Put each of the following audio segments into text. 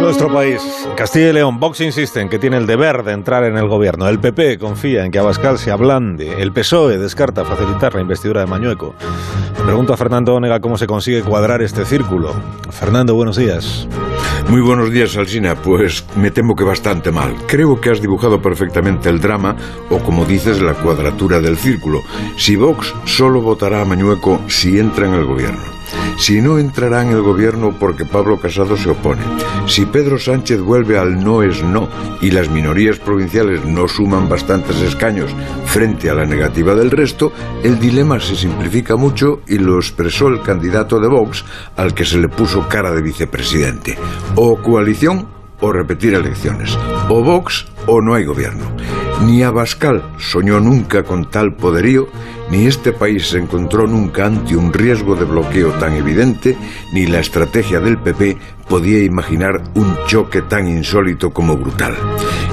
Nuestro país, Castilla y León, Vox insiste en que tiene el deber de entrar en el gobierno. El PP confía en que Abascal se ablande. El PSOE descarta facilitar la investidura de Mañueco. Le pregunto a Fernando Onega cómo se consigue cuadrar este círculo. Fernando, buenos días. Muy buenos días, Alsina. Pues me temo que bastante mal. Creo que has dibujado perfectamente el drama, o como dices, la cuadratura del círculo. Si Vox solo votará a Mañueco si entra en el gobierno. Si no entrará en el gobierno porque Pablo Casado se opone. Si Pedro Sánchez vuelve al no es no y las minorías provinciales no suman bastantes escaños frente a la negativa del resto, el dilema se simplifica mucho y lo expresó el candidato de Vox al que se le puso cara de vicepresidente. O coalición o repetir elecciones. O Vox o no hay gobierno. Ni Abascal soñó nunca con tal poderío, ni este país se encontró nunca ante un riesgo de bloqueo tan evidente, ni la estrategia del PP podía imaginar un choque tan insólito como brutal.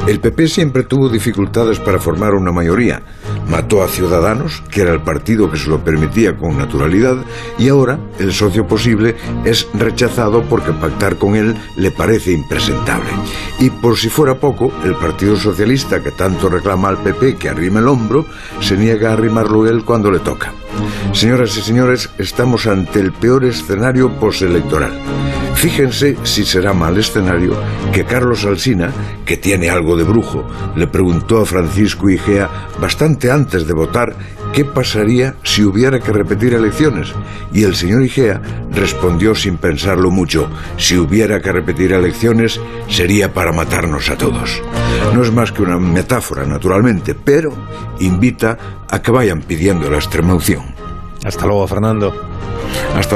El PP siempre tuvo dificultades para formar una mayoría. Mató a Ciudadanos, que era el partido que se lo permitía con naturalidad, y ahora el socio posible es rechazado porque pactar con él le parece impresentable. Y por si fuera poco, el Partido Socialista, que tanto reclama al PP que arrime el hombro, se niega a arrimarlo él cuando le toca. Señoras y señores, estamos ante el peor escenario postelectoral. Fíjense si será mal escenario que Carlos Alsina, que tiene algo de brujo, le preguntó a Francisco Igea bastante antes de votar qué pasaría si hubiera que repetir elecciones. Y el señor Igea respondió sin pensarlo mucho, si hubiera que repetir elecciones sería para matarnos a todos. No es más que una metáfora, naturalmente, pero invita a que vayan pidiendo la extrema unción. Hasta luego, Fernando. Hasta la